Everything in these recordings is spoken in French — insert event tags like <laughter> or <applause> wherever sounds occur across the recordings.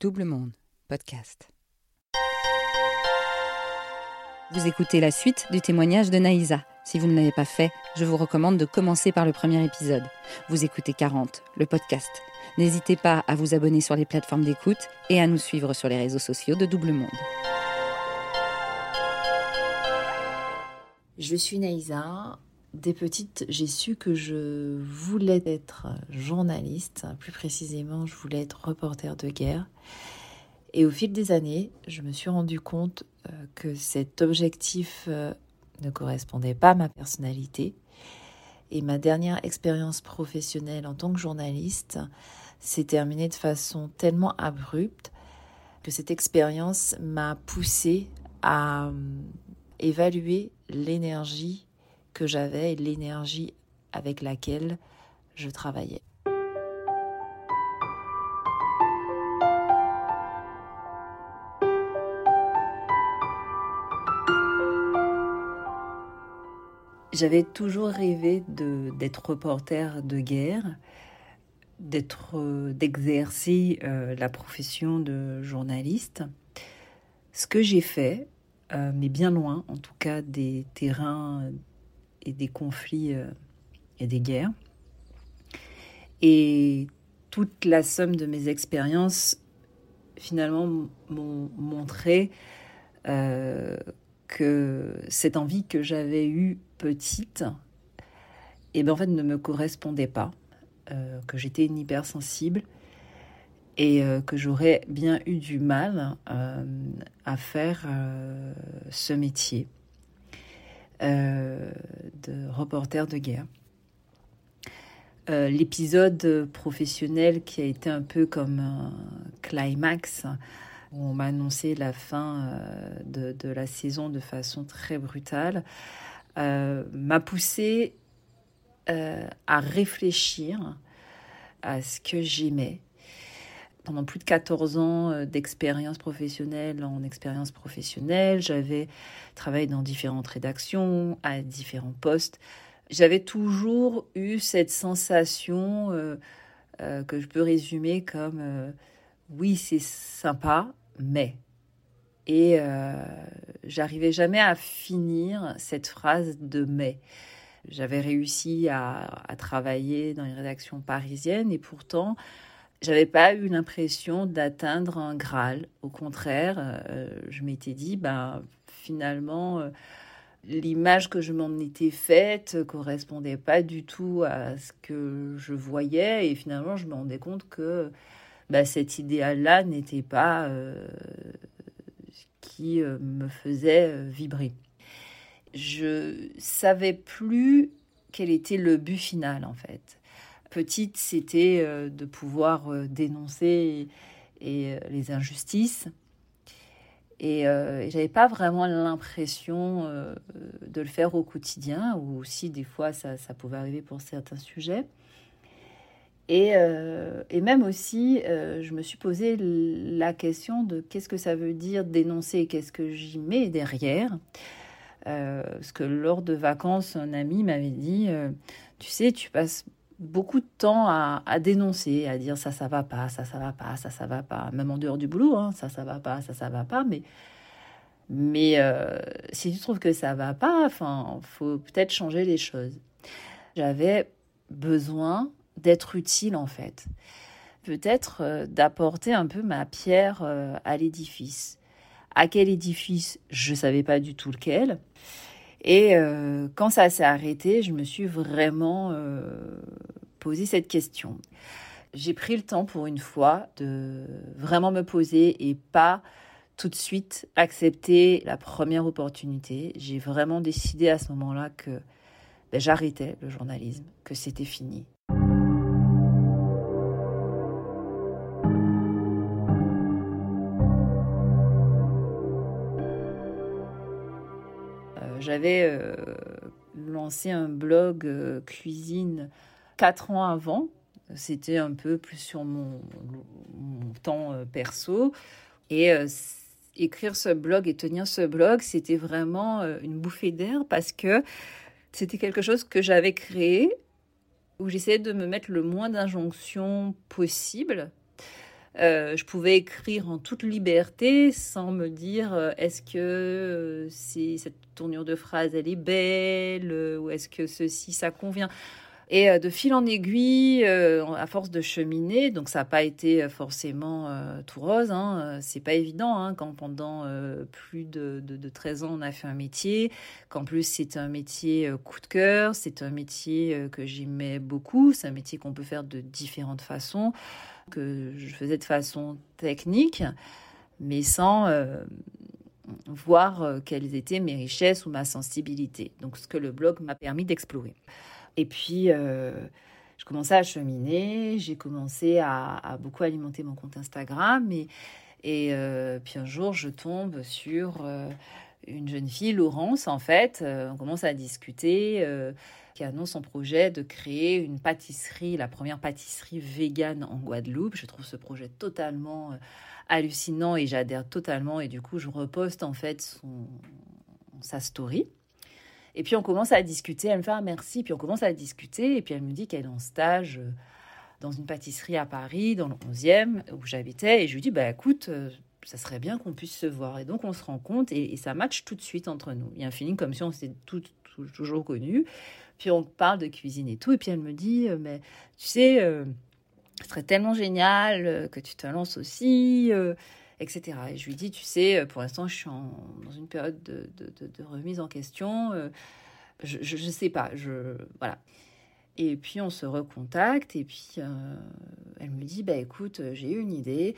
Double Monde, podcast. Vous écoutez la suite du témoignage de Naïsa. Si vous ne l'avez pas fait, je vous recommande de commencer par le premier épisode. Vous écoutez 40, le podcast. N'hésitez pas à vous abonner sur les plateformes d'écoute et à nous suivre sur les réseaux sociaux de Double Monde. Je suis Naïsa. Dès petite, j'ai su que je voulais être journaliste. Plus précisément, je voulais être reporter de guerre. Et au fil des années, je me suis rendu compte euh, que cet objectif euh, ne correspondait pas à ma personnalité. Et ma dernière expérience professionnelle en tant que journaliste s'est terminée de façon tellement abrupte que cette expérience m'a poussée à euh, évaluer l'énergie j'avais et l'énergie avec laquelle je travaillais. J'avais toujours rêvé d'être reporter de guerre, d'être, d'exercer euh, la profession de journaliste. Ce que j'ai fait, euh, mais bien loin, en tout cas, des terrains des conflits euh, et des guerres. Et toute la somme de mes expériences, finalement, m'ont montré que cette envie que j'avais eue petite, et eh ben en fait ne me correspondait pas, euh, que j'étais une hypersensible et euh, que j'aurais bien eu du mal euh, à faire ce métier reporter de guerre. L'épisode professionnel qui a été un peu comme un climax, on m'a annoncé la fin de, de, la saison de façon très brutale, euh, m'a poussé euh, à réfléchir à ce que j'aimais. Pendant plus de 14 ans euh, d'expérience professionnelle en expérience professionnelle, j'avais travaillé dans différentes rédactions, à différents postes. J'avais toujours eu cette sensation que je peux résumer comme oui, c'est sympa, mais et euh, j'arrivais jamais à finir cette phrase de mais. J'avais réussi à, travailler dans les rédactions parisiennes et pourtant, j'avais pas eu l'impression d'atteindre un Graal. Au contraire, euh, je m'étais dit, ben, finalement, euh, l'image que je m'en étais faite correspondait pas du tout à ce que je voyais et finalement, je me rendais compte que ben, cet idéal-là n'était pas qui euh, me faisait vibrer. Je savais plus quel était le but final en fait. Petite, c'était euh, de pouvoir dénoncer et, les injustices. Et, et j'avais pas vraiment l'impression de le faire au quotidien, ou aussi des fois ça, ça pouvait arriver pour certains sujets. Euh, et, même aussi, euh, je me suis posé la question de qu'est-ce que ça veut dire dénoncer, qu'est-ce que j'y mets derrière. Euh, parce que lors de vacances, un ami m'avait dit, tu sais, tu passes beaucoup de temps à, dénoncer, à dire ça, ça va pas, ça, ça va pas, ça, ça va pas, même en dehors du boulot, hein, ça, ça va pas, ça, ça va pas, mais mais si tu trouves que ça va pas, enfin, faut peut-être changer les choses. J'avais besoin d'être utile en fait. Peut-être euh, d'apporter un peu ma pierre euh, à l'édifice. À quel édifice? Je savais pas du tout lequel. Et euh, quand ça s'est arrêté, je me suis vraiment posé cette question. J'ai pris le temps pour une fois de vraiment me poser et pas tout de suite accepter la première opportunité. J'ai vraiment décidé à ce moment-là que ben, j'arrêtais le journalisme, que c'était fini. J'avais euh, lancé un blog euh, cuisine quatre ans avant. C'était un peu plus sur mon, temps euh, perso. Et écrire ce blog et tenir ce blog, c'était vraiment une bouffée d'air parce que c'était quelque chose que j'avais créé où j'essayais de me mettre le moins d'injonctions possible euh, je pouvais écrire en toute liberté sans me dire euh, est-ce que euh, cette tournure de phrase elle est belle ou est-ce que ceci ça convient. Et de fil en aiguille, à force de cheminer, donc ça n'a pas été forcément tout rose, hein, c'est pas évident hein, quand pendant plus de, de, de, 13 ans on a fait un métier, qu'en plus c'est un métier coup de cœur, c'est un métier que j'aimais beaucoup, c'est un métier qu'on peut faire de différentes façons que je faisais de façon technique, mais sans euh, voir euh, quelles étaient mes richesses ou ma sensibilité. Donc ce que le blog m'a permis d'explorer. Et puis, euh, je commençais à cheminer, j'ai commencé à, beaucoup alimenter mon compte Instagram. Et, et puis un jour, je tombe sur une jeune fille, Laurence, en fait. on commence à discuter qui annonce son projet de créer une pâtisserie, la première pâtisserie végane en Guadeloupe. Je trouve ce projet totalement euh, hallucinant et j'adhère totalement. Et du coup, je reposte en fait son, sa story. Et puis on commence à discuter. Elle me fait ah, merci. Puis on commence à discuter. Et puis elle me dit qu'elle est en stage euh, dans une pâtisserie à Paris, dans le 11e, où j'habitais. Et je lui dis bah écoute, euh, ça serait bien qu'on puisse se voir. Et donc on se rend compte et, ça match tout de suite entre nous. Il y a un feeling comme si on s'était tout, toujours connu. Puis on parle de cuisine et tout. Et puis elle me dit, euh, mais tu sais, euh, ce serait tellement génial euh, que tu te lances aussi, etc. Et je lui dis, tu sais, pour l'instant, je suis dans une période de, de, remise en question. je ne sais pas. Je, voilà. Et puis on se recontacte et puis elle me dit, bah écoute, j'ai une idée.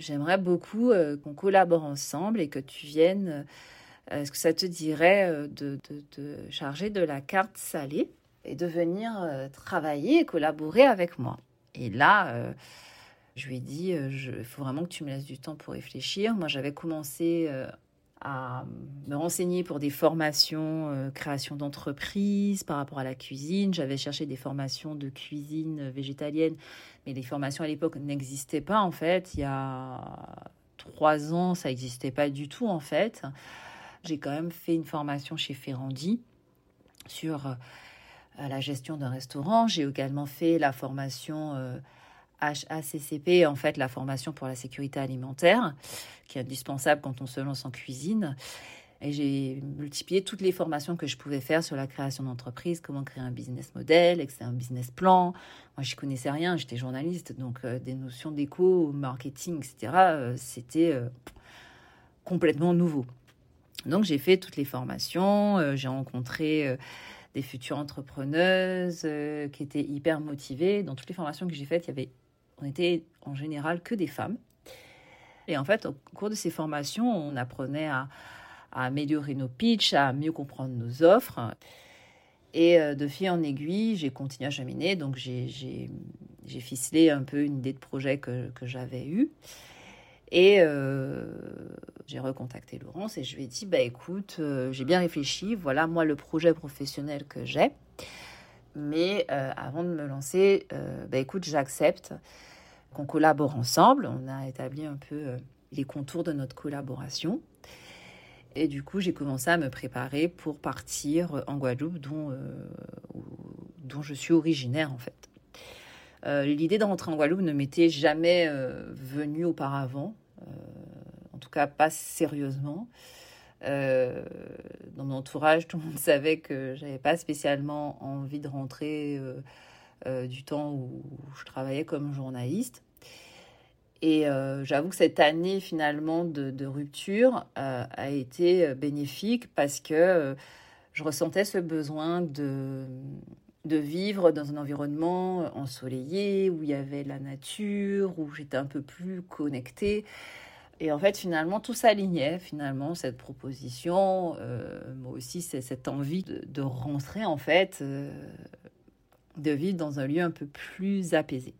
J'aimerais beaucoup qu'on collabore ensemble et que tu viennes est-ce que ça te dirait euh, de, de, charger de la carte salée et de venir euh, travailler et collaborer avec moi? Et là, je lui ai dit, il faut vraiment que tu me laisses du temps pour réfléchir. Moi, j'avais commencé à me renseigner pour des formations création d'entreprise par rapport à la cuisine. J'avais cherché des formations de cuisine végétalienne, mais les formations à l'époque n'existaient pas en fait. Il y a trois ans, ça n'existait pas du tout en fait. J'ai quand même fait une formation chez Ferrandi sur euh, la gestion d'un restaurant. J'ai également fait la formation HACCP, euh, en fait la formation pour la sécurité alimentaire, qui est indispensable quand on se lance en cuisine. Et j'ai multiplié toutes les formations que je pouvais faire sur la création d'entreprise, comment créer un business model, un business plan. Moi, je connaissais rien, j'étais journaliste, donc euh, des notions d'éco, marketing, etc., c'était complètement nouveau. Donc j'ai fait toutes les formations, euh, j'ai rencontré euh, des futures entrepreneuses euh, qui étaient hyper motivées. Dans toutes les formations que j'ai faites, il y avait, on était en général que des femmes. Et en fait, au cours de ces formations, on apprenait à, améliorer nos pitchs, à mieux comprendre nos offres. Et de fil en aiguille, j'ai continué à cheminer. Donc j'ai ficelé un peu une idée de projet que, que j'avais eue. Et euh, j'ai recontacté Laurence et je lui ai dit, bah écoute, euh, j'ai bien réfléchi, voilà moi le projet professionnel que j'ai. Mais euh, avant de me lancer, bah écoute, j'accepte qu'on collabore ensemble. On a établi un peu les contours de notre collaboration. Et du coup, j'ai commencé à me préparer pour partir en Guadeloupe, dont, dont je suis originaire en fait. L'idée de rentrer en Guadeloupe ne m'était jamais venue auparavant. Euh, en tout cas pas sérieusement. Euh, dans mon entourage, <laughs> tout le monde savait que j'avais pas spécialement envie de rentrer euh, du temps où je travaillais comme journaliste. Et j'avoue que cette année finalement de, rupture a été bénéfique parce que je ressentais ce besoin de, de vivre dans un environnement ensoleillé, où il y avait la nature, où j'étais un peu plus connectée. Et en fait, finalement, tout s'alignait, finalement, cette proposition, euh, moi aussi, c'est cette envie de, rentrer, en fait, euh, de vivre dans un lieu un peu plus apaisé.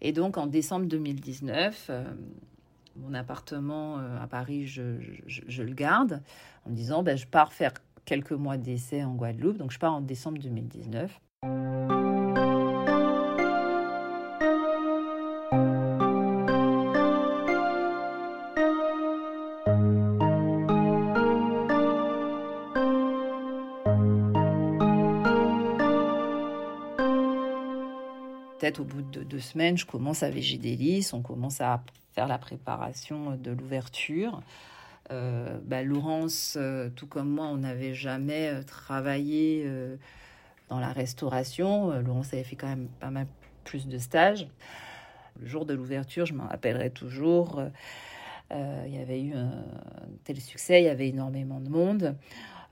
Et donc, en décembre 2019, euh, mon appartement à Paris, je, je, le garde en me disant, ben, je pars faire quelques mois d'essai en Guadeloupe. Donc je pars en décembre 2019. peut-être au bout de deux semaines, je commence à lys, on commence à faire la préparation de l'ouverture. Euh, bah, Laurence, euh, tout comme moi, on n'avait jamais euh, travaillé dans la restauration. Laurence avait fait quand même pas mal plus de stages. Le jour de l'ouverture, je m'en rappellerai toujours, il y avait eu un tel succès, il y avait énormément de monde.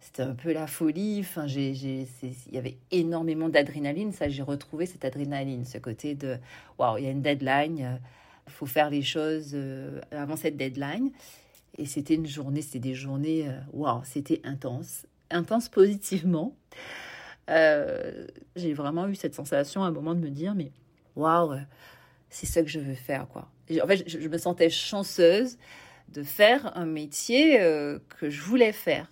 C'était un peu la folie. Il y avait énormément d'adrénaline. Ça, j'ai retrouvé cette adrénaline, ce côté de waouh, il y a une deadline, il faut faire les choses avant cette deadline. Et c'était une journée, c'était des journées, euh, waouh, c'était intense, intense positivement. Euh, j'ai vraiment eu cette sensation à un moment de me dire, mais waouh, c'est ça que je veux faire, quoi. En fait, je, me sentais chanceuse de faire un métier euh, que je voulais faire.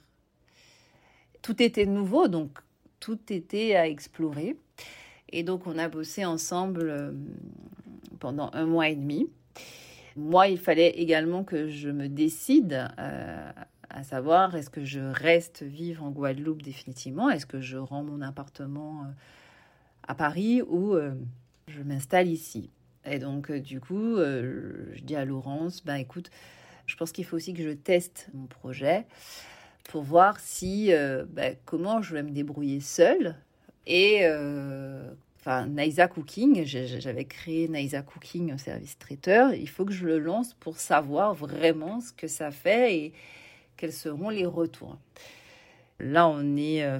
Tout était nouveau, donc tout était à explorer. Et donc, on a bossé ensemble pendant un mois et demi. Moi, il fallait également que je me décide euh, à savoir est-ce que je reste vivre en Guadeloupe définitivement, est-ce que je rends mon appartement euh, à Paris ou euh, je m'installe ici? Et donc, du coup, je dis à Laurence, ben écoute, je pense qu'il faut aussi que je teste mon projet pour voir si, ben, comment je vais me débrouiller seule et enfin Naisa Cooking, j'avais créé Naisa Cooking, un service traiteur. Il faut que je le lance pour savoir vraiment ce que ça fait et quels seront les retours. Là, on est euh,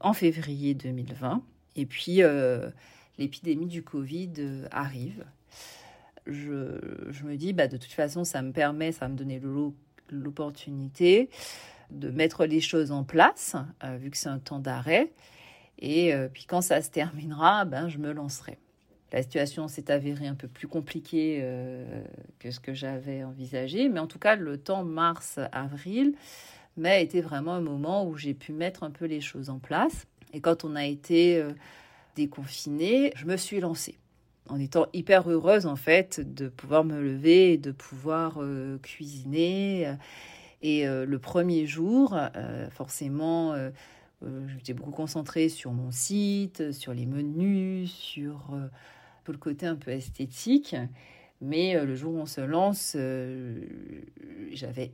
en février 2020 et puis euh, l'épidémie du Covid euh, arrive. Je, je, me dis, bah, de toute façon, ça me permet, ça va me donner l'opportunité de mettre les choses en place, vu que c'est un temps d'arrêt. Et euh, puis quand ça se terminera, ben, je me lancerai. La situation s'est avérée un peu plus compliquée euh, que ce que j'avais envisagé, mais en tout cas, le temps mars-avril a été vraiment un moment où j'ai pu mettre un peu les choses en place. Et quand on a été euh, déconfiné, je me suis lancée en étant hyper heureuse en fait de pouvoir me lever et de pouvoir cuisiner. Et le premier jour, forcément, euh, j'étais beaucoup concentrée sur mon site, sur les menus, sur euh, tout le côté un peu esthétique. Mais euh, le jour où on se lance, j'avais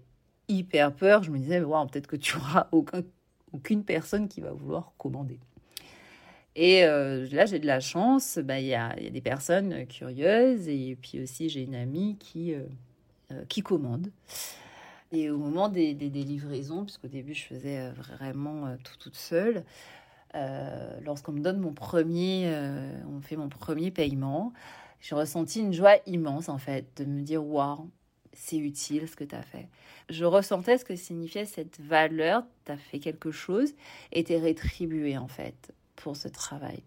hyper peur. Je me disais, peut-être que tu auras aucun, aucune personne qui va vouloir commander. Et là, j'ai de la chance. Bah, il y, a, y, a, des personnes curieuses et puis aussi j'ai une amie qui, qui commande. Et au moment des, des, livraisons, puisqu'au début je faisais euh, vraiment euh, tout toute seule, euh, lorsqu'on me donne mon premier, on fait mon premier paiement, j'ai ressenti une joie immense en fait de me dire waouh, c'est utile ce que tu as fait. Je ressentais ce que signifiait cette valeur, tu as fait quelque chose et tu es rétribué en fait pour ce travail.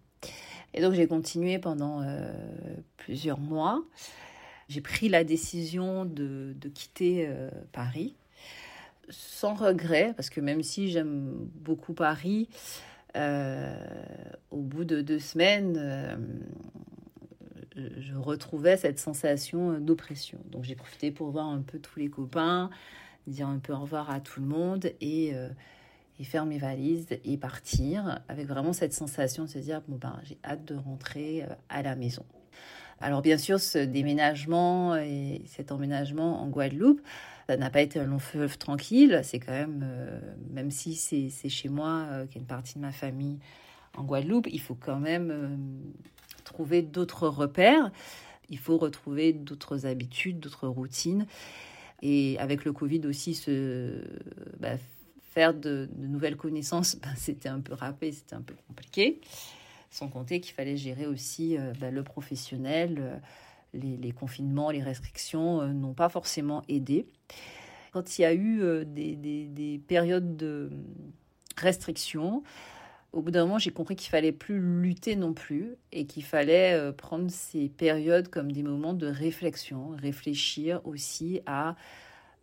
Et donc j'ai continué pendant plusieurs mois j'ai pris la décision de, quitter euh, Paris sans regret, parce que même si j'aime beaucoup Paris, euh, au bout de deux semaines, euh, je retrouvais cette sensation d'oppression. Donc j'ai profité pour voir un peu tous les copains, dire un peu au revoir à tout le monde et, et faire mes valises et partir avec vraiment cette sensation de se dire bon ben j'ai hâte de rentrer à la maison. Alors bien sûr, ce déménagement et cet emménagement en Guadeloupe, ça n'a pas été un long fleuve tranquille. C'est quand même, euh, même si c'est chez moi, euh, qu'il y a une partie de ma famille en Guadeloupe, il faut quand même euh, trouver d'autres repères. Il faut retrouver d'autres habitudes, d'autres routines. Et avec le Covid aussi, bah, faire de, nouvelles connaissances, <laughs> bah, c'était un peu râpé, c'était un peu compliqué. Sans compter qu'il fallait gérer aussi euh, bah, le professionnel. Euh, les, confinements, les restrictions euh, n'ont pas forcément aidé. Quand il y a eu des, périodes de restrictions, au bout d'un moment, j'ai compris qu'il fallait plus lutter non plus et qu'il fallait prendre ces périodes comme des moments de réflexion, réfléchir aussi à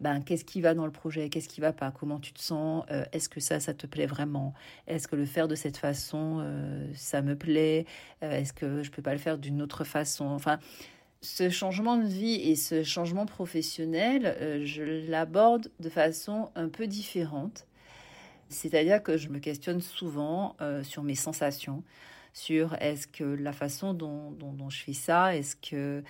ben, qu'est-ce qui va dans le projet, qu'est-ce qui va pas, comment tu te sens, euh, est-ce que ça, ça te plaît vraiment, est-ce que le faire de cette façon, euh, ça me plaît, euh, est-ce que je peux pas le faire d'une autre façon, enfin, ce changement de vie et ce changement professionnel, je l'aborde de façon un peu différente. C'est-à-dire que je me questionne souvent sur mes sensations, sur est-ce que la façon dont, dont, je fais ça, est-ce que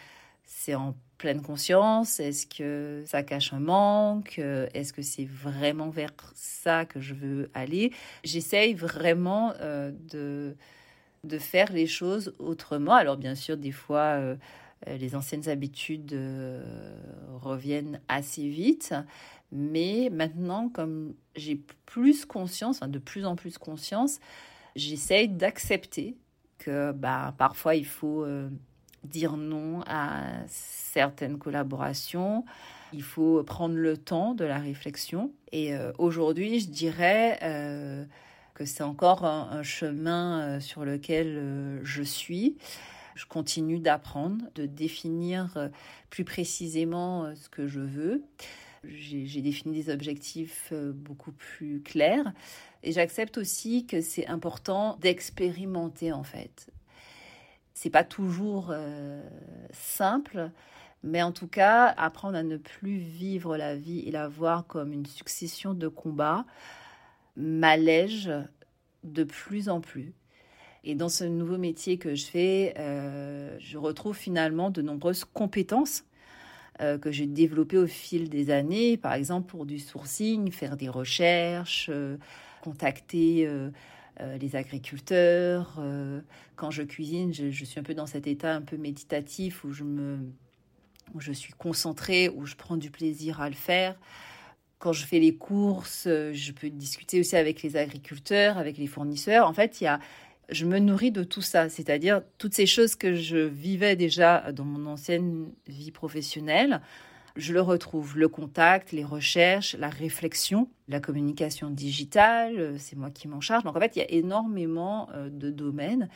c'est en pleine conscience Est-ce que ça cache un manque Est-ce que c'est vraiment vers ça que je veux aller? J'essaye vraiment euh, de, de faire les choses autrement. Alors bien sûr, des fois, euh, les anciennes habitudes euh, reviennent assez vite, mais maintenant, comme j'ai plus conscience, enfin de plus en plus conscience, j'essaye d'accepter que bah, parfois il faut euh, dire non à certaines collaborations. Il faut prendre le temps de la réflexion. Et euh, aujourd'hui, je dirais euh, que c'est encore un, chemin sur lequel je suis. Je continue d'apprendre, de définir plus précisément ce que je veux. J'ai défini des objectifs beaucoup plus clairs. Et j'accepte aussi que c'est important d'expérimenter en fait. C'est pas toujours euh, simple, mais en tout cas, apprendre à ne plus vivre la vie et la voir comme une succession de combats m'allège de plus en plus. Et dans ce nouveau métier que je fais, euh, je retrouve finalement de nombreuses compétences euh, que j'ai développées au fil des années, par exemple pour du sourcing, faire des recherches, contacter euh, euh, les agriculteurs. Euh, quand je cuisine, je, suis un peu dans cet état un peu méditatif où je me où je suis concentrée, où je prends du plaisir à le faire. Quand je fais les courses, je peux discuter aussi avec les agriculteurs, avec les fournisseurs. En fait, il y a, je me nourris de tout ça, c'est-à-dire toutes ces choses que je vivais déjà dans mon ancienne vie professionnelle je le retrouve. Le contact, les recherches, la réflexion, la communication digitale, euh, c'est moi qui m'en charge. Donc en fait, il y a énormément euh, de domaines.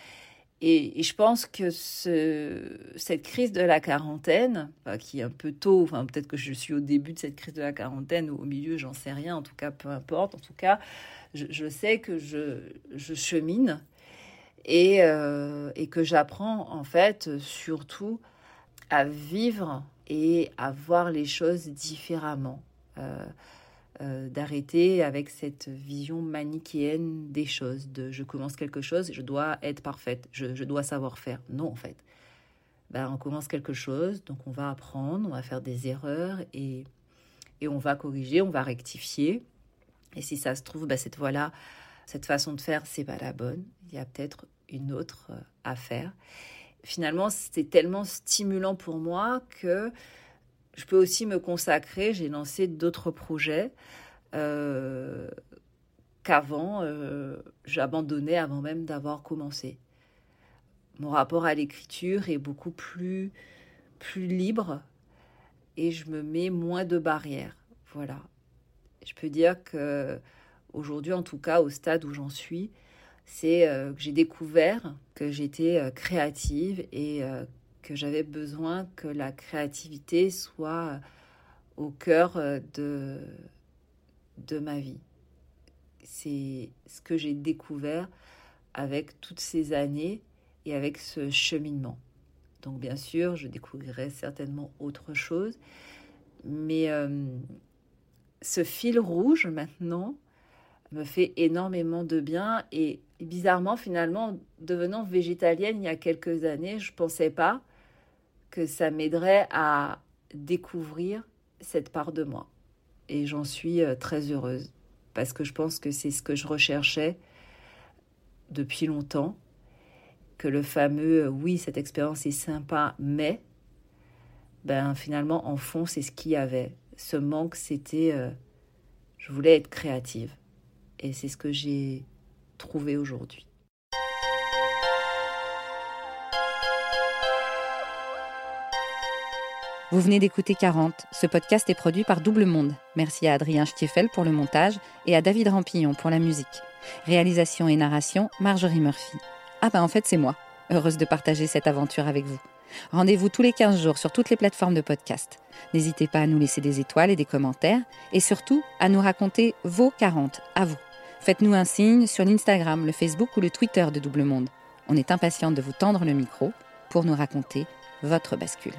Et, je pense que cette crise de la quarantaine, qui est un peu tôt, enfin peut-être que je suis au début de cette crise de la quarantaine ou au milieu, j'en sais rien, en tout cas peu importe, en tout cas je, sais que je, chemine euh, et que j'apprends en fait surtout à vivre et à voir les choses différemment. Euh, euh, d'arrêter avec cette vision manichéenne des choses, de je commence quelque chose, je dois être parfaite, je, dois savoir faire. Non, en fait. Ben, on commence quelque chose, donc on va apprendre, on va faire des erreurs et, et on va corriger, on va rectifier. Et si ça se trouve, ben, cette voie-là, cette façon de faire, c'est pas la bonne. Il y a peut-être une autre euh, à faire finalement, c'était tellement stimulant pour moi que je peux aussi me consacrer. J'ai lancé d'autres projets euh, qu'avant, euh, j'abandonnais avant même d'avoir commencé. Mon rapport à l'écriture est beaucoup plus, plus libre et je me mets moins de barrières. Voilà. Je peux dire que aujourd'hui, en tout cas, au stade où j'en suis, c'est euh, que j'ai découvert que j'étais euh, créative et euh, que j'avais besoin que la créativité soit au cœur de, de ma vie. C'est ce que j'ai découvert avec toutes ces années et avec ce cheminement. Donc bien sûr, je découvrirai certainement autre chose, mais ce fil rouge maintenant me fait énormément de bien et bizarrement, finalement, devenant végétalienne il y a quelques années, je ne pensais pas que ça m'aiderait à découvrir cette part de moi. Et j'en suis euh, très heureuse parce que je pense que c'est ce que je recherchais depuis longtemps. Que le fameux euh, oui, cette expérience est sympa, mais ben finalement, en fond, c'est ce qu'il y avait. Ce manque, c'était euh, je voulais être créative. Et c'est ce que j'ai trouver aujourd'hui. Vous venez d'écouter 40. Ce podcast est produit par Double Monde. Merci à Adrien Stiefel pour le montage et à David Rampillon pour la musique. Réalisation et narration, Marjorie Murphy. Ah ben en fait c'est moi. Heureuse de partager cette aventure avec vous. Rendez-vous tous les 15 jours sur toutes les plateformes de podcast. N'hésitez pas à nous laisser des étoiles et des commentaires et surtout à nous raconter vos 40 à vous. Faites-nous un signe sur l'Instagram, le Facebook ou le Twitter de Double Monde. On est impatient de vous tendre le micro pour nous raconter votre bascule.